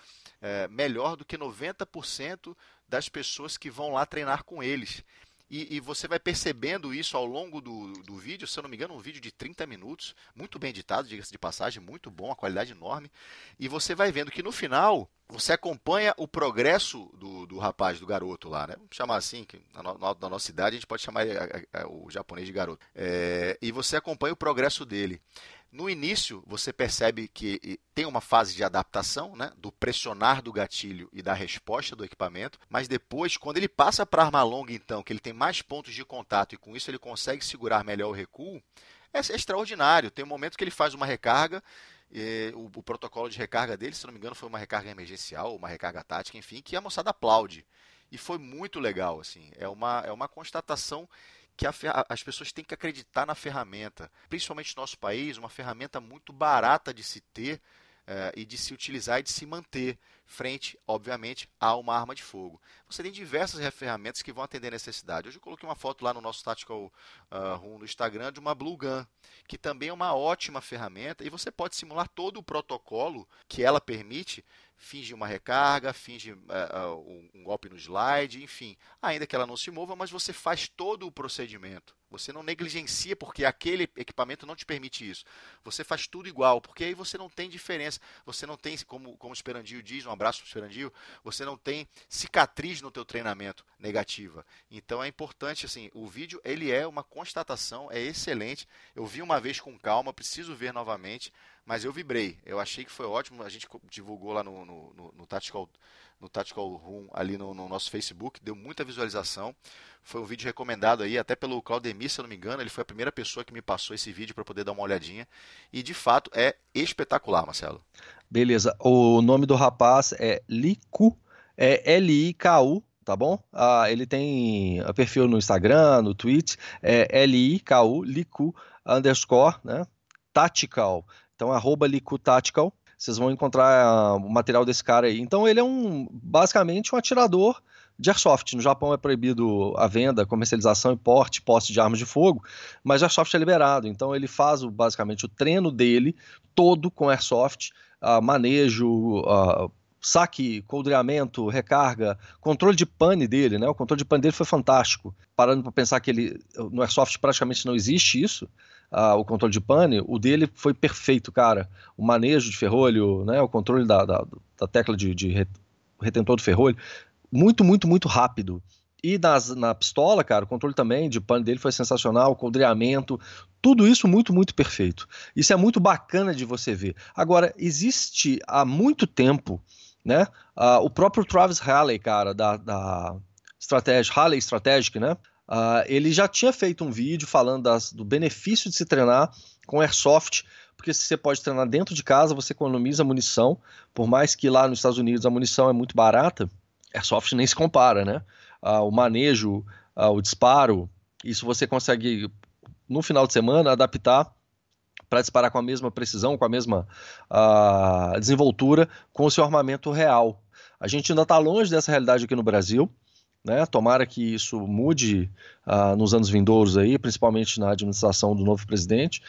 é, melhor do que 90% das pessoas que vão lá treinar com eles. E, e, você vai percebendo isso ao longo do, do vídeo, se eu não me engano, um vídeo de 30 minutos, muito bem editado, diga-se de passagem, muito bom, a qualidade enorme. E você vai vendo que no final você acompanha o progresso do, do rapaz, do garoto lá, né? Vamos chamar assim, que na, no, na nossa idade a gente pode chamar o japonês de garoto. É, e você acompanha o progresso dele. No início, você percebe que tem uma fase de adaptação, né, do pressionar do gatilho e da resposta do equipamento, mas depois, quando ele passa para arma longa, então, que ele tem mais pontos de contato e com isso ele consegue segurar melhor o recuo, é, é extraordinário. Tem um momento que ele faz uma recarga, o, o, protocolo de recarga dele, se não me engano, foi uma recarga emergencial, uma recarga tática, enfim, que a moçada aplaude. E foi muito legal, assim. É uma, é uma constatação que a, as pessoas têm que acreditar na ferramenta. Principalmente no nosso país, uma ferramenta muito barata de se ter é, e de se utilizar e de se manter frente, obviamente, a uma arma de fogo. Você tem diversas ferramentas que vão atender a necessidade. Hoje eu coloquei uma foto lá no nosso Tactical uh, Room no Instagram de uma Blue Gun, que também é uma ótima ferramenta e você pode simular todo o protocolo que ela permite finge uma recarga, finge uh, uh, um golpe no slide, enfim, ainda que ela não se mova, mas você faz todo o procedimento. Você não negligencia porque aquele equipamento não te permite isso. Você faz tudo igual, porque aí você não tem diferença. Você não tem, como, como o Esperandio diz, um abraço para o Esperandio, você não tem cicatriz no teu treinamento negativa. Então é importante, assim, o vídeo ele é uma constatação, é excelente. Eu vi uma vez com calma, preciso ver novamente, mas eu vibrei. Eu achei que foi ótimo. A gente divulgou lá no, no, no, no Tactical, no Tactical Room, ali no, no, nosso Facebook, deu muita visualização. Foi um vídeo recomendado aí, até pelo Claudemir, se eu não me engano. Ele foi a primeira pessoa que me passou esse vídeo para poder dar uma olhadinha. E de fato é espetacular, Marcelo. Beleza. O nome do rapaz é Liku, é L-I-K-U, tá bom? Ah, ele tem perfil no Instagram, no Twitch, é L-I-K-U, Liku, underscore, né? Tactical. Então, arroba vocês vão encontrar uh, o material desse cara aí. Então, ele é um basicamente um atirador de airsoft. No Japão é proibido a venda, comercialização e porte, posse de armas de fogo, mas airsoft é liberado. Então, ele faz basicamente o treino dele todo com airsoft, uh, manejo, uh, saque, coldreamento, recarga, controle de pane dele, né? O controle de pane dele foi fantástico. Parando para pensar que ele no airsoft praticamente não existe isso o controle de pane, o dele foi perfeito, cara. O manejo de ferrolho, né, o controle da, da, da tecla de, de, retentor do ferrolho, muito, muito, muito rápido. E nas, na pistola, cara, o controle também de pane dele foi sensacional, o coldreamento, tudo isso muito, muito perfeito. Isso é muito bacana de você ver. Agora, existe há muito tempo, né, o próprio Travis Halley, cara, da, da Strategy, Halley Strategic, né, Uh, ele já tinha feito um vídeo falando das, do benefício de se treinar com airsoft, porque se você pode treinar dentro de casa, você economiza munição, por mais que lá nos Estados Unidos a munição é muito barata, airsoft nem se compara, né? Uh, o manejo, uh, o disparo, isso você consegue no final de semana adaptar para disparar com a mesma precisão, com a mesma desenvoltura, com o seu armamento real. A gente ainda está longe dessa realidade aqui no Brasil. Né? Tomara que isso mude uh, nos anos vindouros aí, principalmente na administração do novo presidente.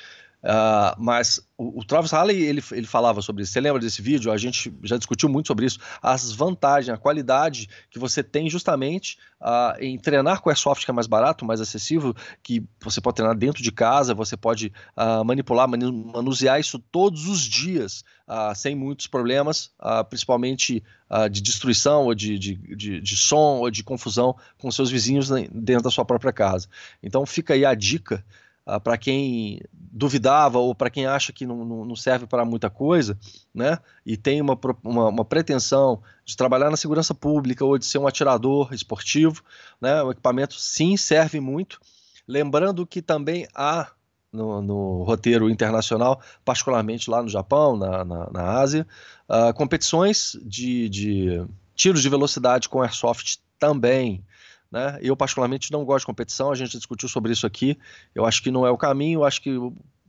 Uh, mas o, o, Travis Halley ele, ele falava sobre isso. Você lembra desse vídeo? A gente já discutiu muito sobre isso. As vantagens, a qualidade que você tem justamente uh, em treinar com Airsoft, que é mais barato, mais acessível, que você pode treinar dentro de casa, você pode uh, manipular, manusear isso todos os dias, sem muitos problemas, principalmente de destruição, ou de, de, de, de som, ou de confusão com seus vizinhos dentro da sua própria casa. Então fica aí a dica uh, para quem duvidava ou para quem acha que não, não, serve para muita coisa, né? E tem uma, uma, uma, pretensão de trabalhar na segurança pública ou de ser um atirador esportivo, né? O equipamento sim serve muito. Lembrando que também há no, no, roteiro internacional, particularmente lá no Japão, na, na, na Ásia, uh, competições de, de, tiros de velocidade com airsoft também. Né? Eu, particularmente, não gosto de competição, a gente discutiu sobre isso aqui. Eu acho que não é o caminho, eu acho que,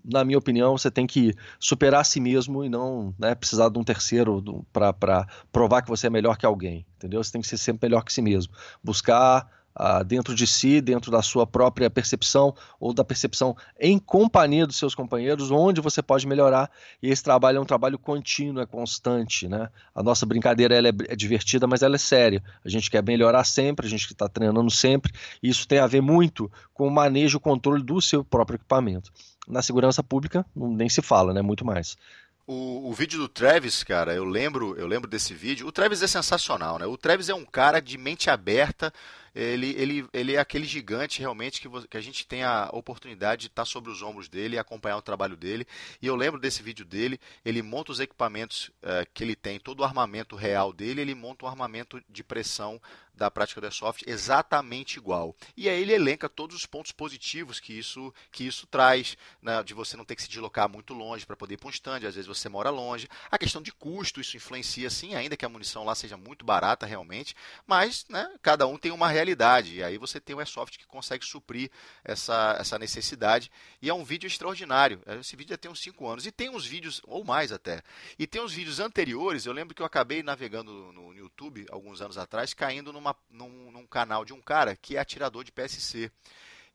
na minha opinião, você tem que superar a si mesmo e não né, precisar de um terceiro para provar que você é melhor que alguém. Entendeu? Você tem que ser sempre melhor que si mesmo. Buscar ah, dentro de si, dentro da sua própria percepção ou da percepção em companhia dos seus companheiros, onde você pode melhorar. E esse trabalho é um trabalho contínuo, é constante. Né? A nossa brincadeira ela é, é divertida, mas ela é séria. A gente quer melhorar sempre, a gente está treinando sempre, e isso tem a ver muito com o manejo e controle do seu próprio equipamento. Na segurança pública, nem se fala, né? muito mais. O, o, vídeo do Travis, cara, eu lembro, eu lembro desse vídeo. O Travis é sensacional, né? O Travis é um cara de mente aberta, ele, ele, ele é aquele gigante realmente que, que a gente tem a oportunidade de estar sobre os ombros dele e acompanhar o trabalho dele. E eu lembro desse vídeo dele, ele monta os equipamentos uh, que ele tem, todo o armamento real dele, ele monta um armamento de pressão da prática do Airsoft exatamente igual. E aí ele elenca todos os pontos positivos que isso, que isso traz, né, de você não ter que se deslocar muito longe para poder ir para um stand, às vezes você mora longe. A questão de custo, isso influencia sim, ainda que a munição lá seja muito barata realmente, mas né, cada um tem uma realidade realidade. E aí você tem o Airsoft que consegue suprir essa, essa necessidade. E é um vídeo extraordinário. Esse vídeo já tem uns 5 anos. E tem uns vídeos, ou mais até. E tem uns vídeos anteriores. Eu lembro que eu acabei navegando no YouTube alguns anos atrás, caindo numa, num, num canal de um cara que é atirador de PSC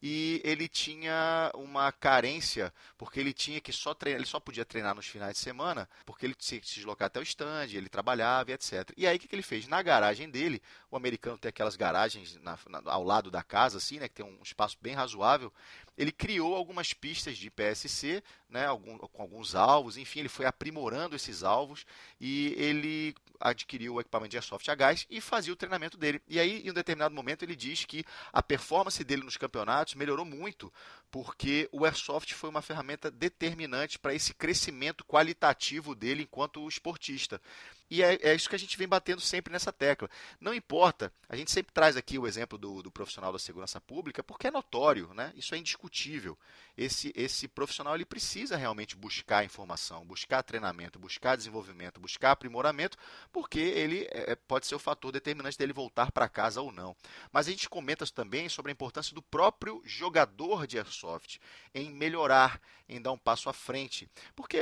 e ele tinha uma carência, porque ele tinha que só treinar, ele só podia treinar nos finais de semana, porque ele tinha que se deslocar até o stand, ele trabalhava e etc. E aí o que, que ele fez? Na garagem dele, o americano tem aquelas garagens na, na, ao lado da casa, assim, né, que tem um espaço bem razoável, ele criou algumas pistas de PSC, né, algum, com alguns alvos, enfim, ele foi aprimorando esses alvos e ele adquiriu o equipamento de Airsoft a gás e fazia o treinamento dele. E aí, em um determinado momento, ele diz que a performance dele nos campeonatos melhorou muito, porque o Airsoft foi uma ferramenta determinante para esse crescimento qualitativo dele enquanto esportista. E é, é, isso que a gente vem batendo sempre nessa tecla. Não importa, a gente sempre traz aqui o exemplo do, do profissional da segurança pública, porque é notório, né? isso é indiscutível. Esse, esse profissional ele precisa realmente buscar informação, buscar treinamento, buscar desenvolvimento, buscar aprimoramento, porque ele é, é pode ser o fator determinante dele voltar para casa ou não. Mas a gente comenta também sobre a importância do próprio jogador de airsoft em melhorar, em dar um passo à frente. Porque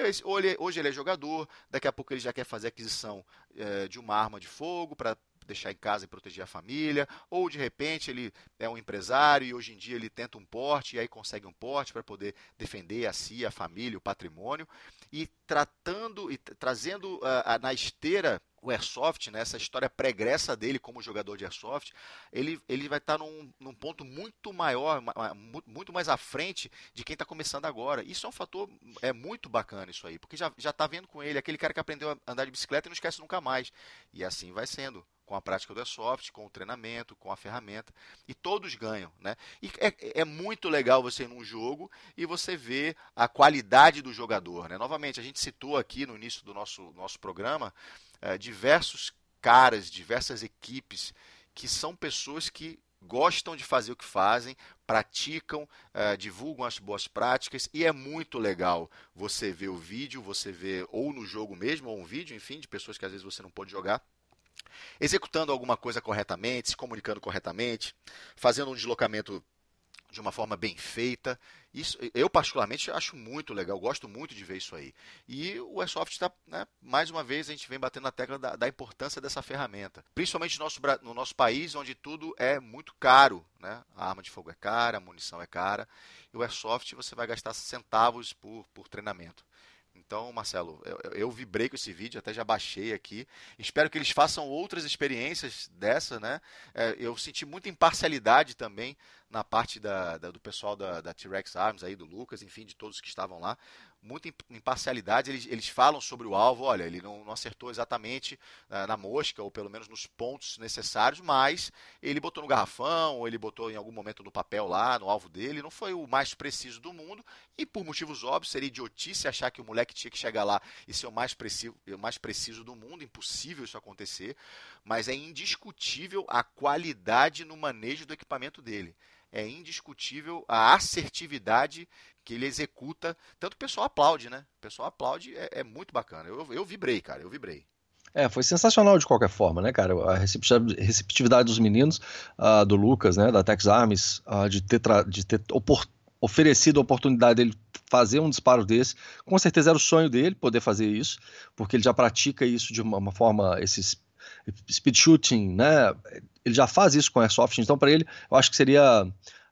hoje ele é jogador, daqui a pouco ele já quer fazer aquisição é, de uma arma de fogo para deixar em casa e proteger a família, ou de repente ele é um empresário e hoje em dia ele tenta um porte e aí consegue um porte para poder defender a si, a família, o patrimônio, e tratando e trazendo uh, na esteira o Airsoft, né, essa história pregressa dele como jogador de Airsoft, ele, ele vai estar num, num ponto muito maior, muito mais à frente de quem está começando agora. Isso é um fator é muito bacana isso aí, porque já está vendo com ele, aquele cara que aprendeu a andar de bicicleta e não esquece nunca mais. E assim vai sendo com a prática do Airsoft, com o treinamento, com a ferramenta, e todos ganham, né? E é, é, muito legal você ir num jogo e você ver a qualidade do jogador, né? Novamente, a gente citou aqui no início do nosso, nosso programa é, diversos caras, diversas equipes que são pessoas que gostam de fazer o que fazem, praticam, é, divulgam as boas práticas e é muito legal você ver o vídeo, você ver ou no jogo mesmo, ou um vídeo, enfim, de pessoas que às vezes você não pode jogar, executando alguma coisa corretamente, se comunicando corretamente, fazendo um deslocamento de uma forma bem feita. Isso, eu, particularmente, acho muito legal, gosto muito de ver isso aí. E o Airsoft está, né, mais uma vez, a gente vem batendo na tecla da, da importância dessa ferramenta. Principalmente no nosso, no nosso país, onde tudo é muito caro. Né? A arma de fogo é cara, a munição é cara. E o Airsoft você vai gastar centavos por, por treinamento. Então, Marcelo, eu, eu, vibrei com esse vídeo, até já baixei aqui. Espero que eles façam outras experiências dessa, né? É, eu senti muita imparcialidade também na parte da, da do pessoal da, da T-Rex Arms, aí, do Lucas, enfim, de todos que estavam lá muita imparcialidade. Eles, eles falam sobre o alvo, olha, ele não, não acertou exatamente uh, na mosca, ou pelo menos nos pontos necessários, mas ele botou no garrafão, ou ele botou em algum momento no papel lá, no alvo dele. Não foi o mais preciso do mundo, e por motivos óbvios, seria idiotice achar que o moleque tinha que chegar lá e ser o mais preciso, o mais preciso do mundo. Impossível isso acontecer, mas é indiscutível a qualidade no manejo do equipamento dele é indiscutível a assertividade que ele executa. Tanto o pessoal aplaude, né? O pessoal aplaude, é, é muito bacana. Eu, eu vibrei, cara, eu vibrei. É, foi sensacional de qualquer forma, né, cara? A receptividade dos meninos, uh, do Lucas, né, da Tex Arms, uh, de ter, de ter opor oferecido a oportunidade dele fazer um disparo desse. Com certeza era o sonho dele poder fazer isso, porque ele já pratica isso de uma, uma forma, esses speed shooting, né? Ele já faz isso com airsoft, então para ele, eu acho que seria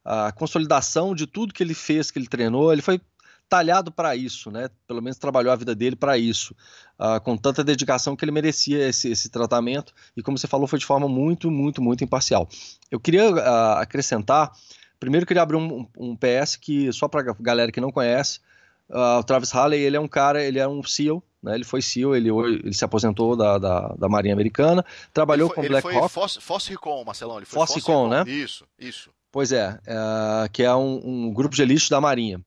a consolidação de tudo que ele fez, que ele treinou, ele foi talhado para isso, né? Pelo menos trabalhou a vida dele para isso, uh, com tanta dedicação que ele merecia esse, esse, tratamento. E como você falou, foi de forma muito, muito, muito imparcial. Eu queria uh, acrescentar, primeiro queria abrir um, um PS que só para galera que não conhece, uh, o Travis Halley ele é um cara, ele é um SEAL, né? Ele foi SEAL, ele, ele se aposentou da, da, da Marinha Americana, trabalhou foi, com Black Hawk. Foss, Foss Recon, Marcelão, ele foi Foss Recon, né? Isso, isso. Pois é, é que é um, um, grupo de elite da Marinha.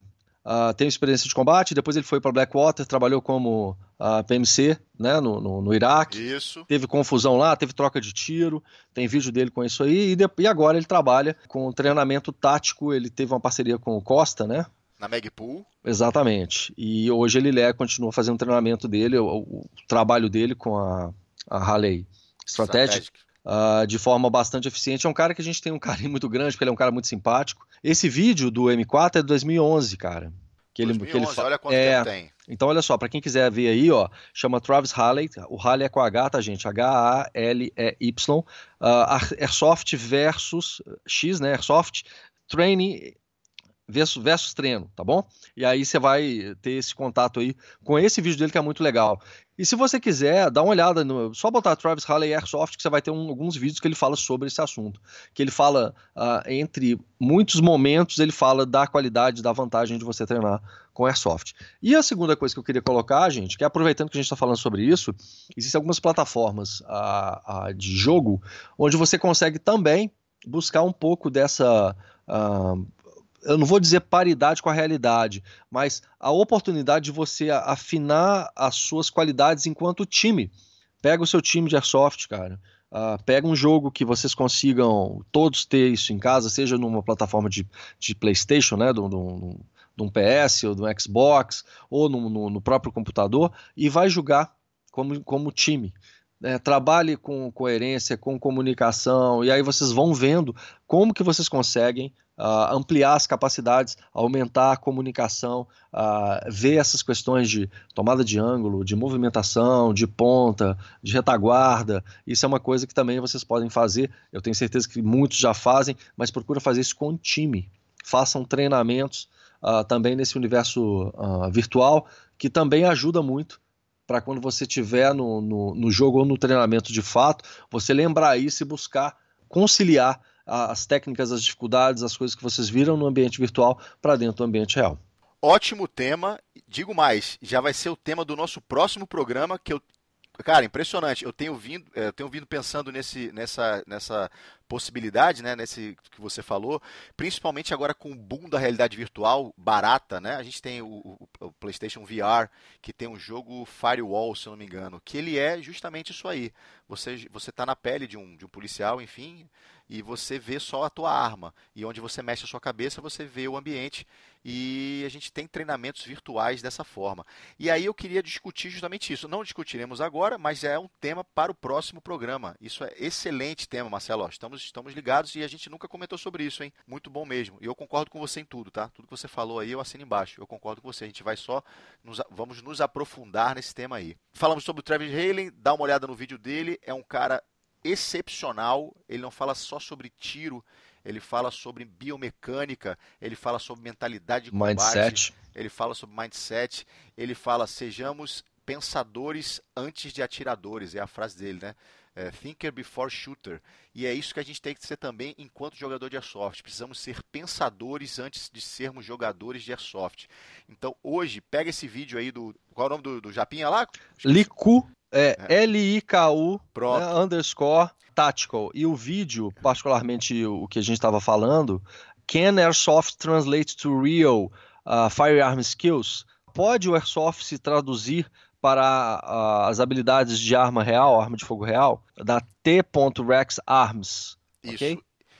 Uh, tem experiência de combate, depois ele foi para Blackwater, trabalhou como uh, ah, PMC né, no, no, no, Iraque. Isso. Teve confusão lá, teve troca de tiro, tem vídeo dele com isso aí, e, de, e agora ele trabalha com treinamento tático, ele teve uma parceria com o Costa, né? Na Magpool. Exatamente. E hoje ele é, continua fazendo o treinamento dele, o, o, trabalho dele com a, a Halley Strategic. Strategic uh, de forma bastante eficiente. É um cara que a gente tem um carinho muito grande, porque ele é um cara muito simpático. Esse vídeo do M4 é de 2011, cara. Que ele, 2011, que ele fa... olha quanto é, tempo tem. Então, olha só, para quem quiser ver aí, ó, chama Travis Halley. O Halley é com H, tá, gente? H-A-L-E-Y. Uh, Airsoft versus X, né? Airsoft Training versus, versus treino, tá bom? E aí você vai ter esse contato aí com esse vídeo dele que é muito legal. E se você quiser, dá uma olhada, no, só botar Travis Halley Airsoft que você vai ter um, alguns vídeos que ele fala sobre esse assunto. Que ele fala, uh, entre muitos momentos, ele fala da qualidade, da vantagem de você treinar com Airsoft. E a segunda coisa que eu queria colocar, gente, que aproveitando que a gente está falando sobre isso, existem algumas plataformas uh, uh, de jogo onde você consegue também buscar um pouco dessa uh, eu não vou dizer paridade com a realidade, mas a oportunidade de você afinar as suas qualidades enquanto time. Pega o seu time de airsoft, cara. Uh, pega um jogo que vocês consigam todos ter isso em casa, seja numa plataforma de, de PlayStation, né, de um PS ou do Xbox, ou no, no, no próprio computador, e vai jogar como, como time. É, trabalhe com coerência, com comunicação, e aí vocês vão vendo como que vocês conseguem uh, ampliar as capacidades, aumentar a comunicação, uh, ver essas questões de tomada de ângulo, de movimentação, de ponta, de retaguarda. Isso é uma coisa que também vocês podem fazer. Eu tenho certeza que muitos já fazem, mas procura fazer isso com o time. Façam treinamentos uh, também nesse universo virtual, que também ajuda muito para quando você estiver no, no, no, jogo ou no treinamento de fato, você lembrar isso e buscar conciliar as técnicas, as dificuldades, as coisas que vocês viram no ambiente virtual para dentro do ambiente real. Ótimo tema. Digo mais, já vai ser o tema do nosso próximo programa que eu Cara, impressionante. Eu tenho vindo, é, eu tenho vindo pensando nesse, nessa, nessa possibilidade, né, nesse que você falou, principalmente agora com o boom da realidade virtual barata, né? A gente tem o, o, o, PlayStation VR que tem um jogo Firewall, se eu não me engano, que ele é justamente isso aí. Você você está na pele de um, de um policial, enfim, e você vê só a tua arma. E onde você mexe a sua cabeça, você vê o ambiente. E a gente tem treinamentos virtuais dessa forma. E aí eu queria discutir justamente isso. Não discutiremos agora, mas é um tema para o próximo programa. Isso é excelente tema, Marcelo. Estamos estamos, estamos ligados e a gente nunca comentou sobre isso, hein? Muito bom mesmo. E eu concordo com você em tudo, tá? Tudo que você falou aí, eu assino embaixo. Eu concordo com você. A gente vai só, nos, vamos nos aprofundar nesse tema aí. Falamos sobre o Travis Halen, dá uma olhada no vídeo dele. É um cara excepcional. Ele não fala só sobre tiro, ele fala sobre biomecânica, ele fala sobre mentalidade de combate, mindset. ele fala sobre mindset, ele fala sejamos pensadores antes de atiradores, é a frase dele, né? É, thinker before shooter. E é isso que a gente tem que ser também enquanto jogador de airsoft. Precisamos ser pensadores antes de sermos jogadores de airsoft. Então hoje, pega esse vídeo aí do. Qual é o nome do, do Japinha lá? Liku, é, é. L-I-K-U, né, underscore, tactical. E o vídeo, particularmente o que a gente estava falando, Can Airsoft Translate to Real uh, Firearm Skills? Pode o Airsoft se traduzir para uh, as habilidades de arma real, arma de fogo real, da T.Rex Arms. Isso. Okay?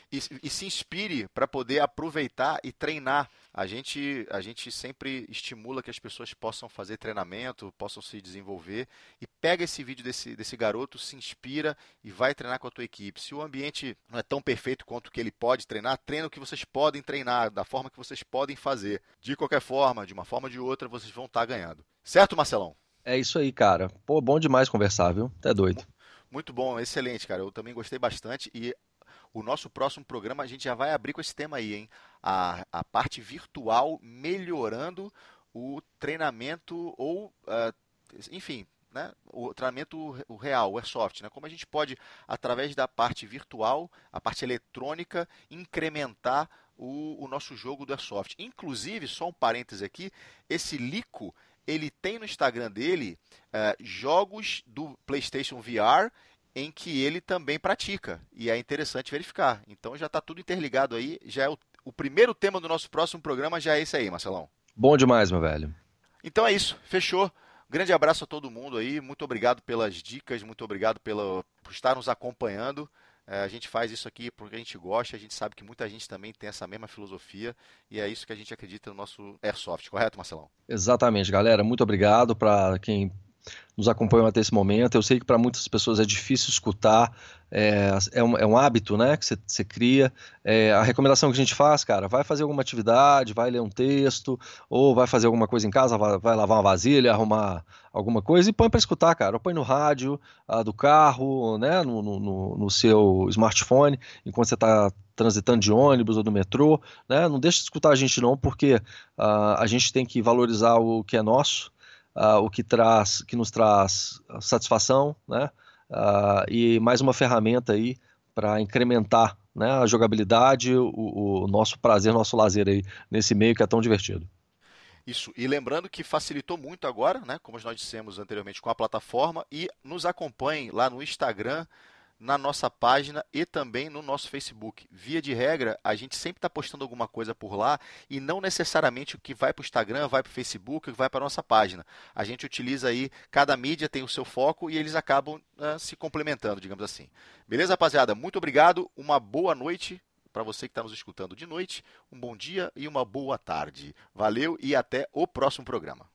E, e se inspire para poder aproveitar e treinar. A gente, a gente sempre estimula que as pessoas possam fazer treinamento, possam se desenvolver. E pega esse vídeo desse, desse garoto, se inspira e vai treinar com a tua equipe. Se o ambiente não é tão perfeito quanto que ele pode treinar, treina o que vocês podem treinar, da forma que vocês podem fazer. De qualquer forma, de uma forma ou de outra, vocês vão estar tá ganhando. Certo, Marcelão? É isso aí, cara. Pô, bom demais conversar, viu? Até doido. Muito bom, excelente, cara. Eu também gostei bastante e o nosso próximo programa a gente já vai abrir com esse tema aí, hein? A, a parte virtual melhorando o treinamento ou, uh, enfim, né? o treinamento o real, o airsoft, né? como a gente pode, através da parte virtual, a parte eletrônica, incrementar o, o nosso jogo do airsoft. Inclusive, só um parêntese aqui, esse Lico ele tem no Instagram dele uh, jogos do PlayStation VR em que ele também pratica. E é interessante verificar. Então já está tudo interligado aí. Já é o, o, primeiro tema do nosso próximo programa já é esse aí, Marcelão. Bom demais, meu velho. Então é isso. Fechou. Grande abraço a todo mundo aí. Muito obrigado pelas dicas. Muito obrigado pela, por estar nos acompanhando. É, a gente faz isso aqui porque a gente gosta, a gente sabe que muita gente também tem essa mesma filosofia e é isso que a gente acredita no nosso Airsoft, correto, Marcelão? Exatamente, galera. Muito obrigado para quem nos acompanham até esse momento. Eu sei que para muitas pessoas é difícil escutar, é, é, um, é um hábito né, que você cria. É, a recomendação que a gente faz, cara, vai fazer alguma atividade, vai ler um texto, ou vai fazer alguma coisa em casa, vai, vai lavar uma vasilha, arrumar alguma coisa e põe para escutar, cara. Ou põe no rádio ah, do carro, né, no, no, no seu smartphone, enquanto você está transitando de ônibus ou do metrô, né? Não deixe de escutar a gente não, porque uh, a gente tem que valorizar o que é nosso uh, o que traz, que nos traz satisfação, né? Uh, e mais uma ferramenta aí para incrementar né, a jogabilidade, o, o, nosso prazer, nosso lazer aí nesse meio que é tão divertido. Isso, e lembrando que facilitou muito agora, né, como nós dissemos anteriormente, com a plataforma, e nos acompanhem lá no Instagram, na nossa página e também no nosso Facebook. Via de regra, a gente sempre está postando alguma coisa por lá e não necessariamente o que vai para o Instagram, vai para o Facebook, vai para a nossa página. A gente utiliza aí, cada mídia tem o seu foco e eles acabam uh, se complementando, digamos assim. Beleza, rapaziada? Muito obrigado, uma boa noite para você que está nos escutando de noite, um bom dia e uma boa tarde. Valeu e até o próximo programa.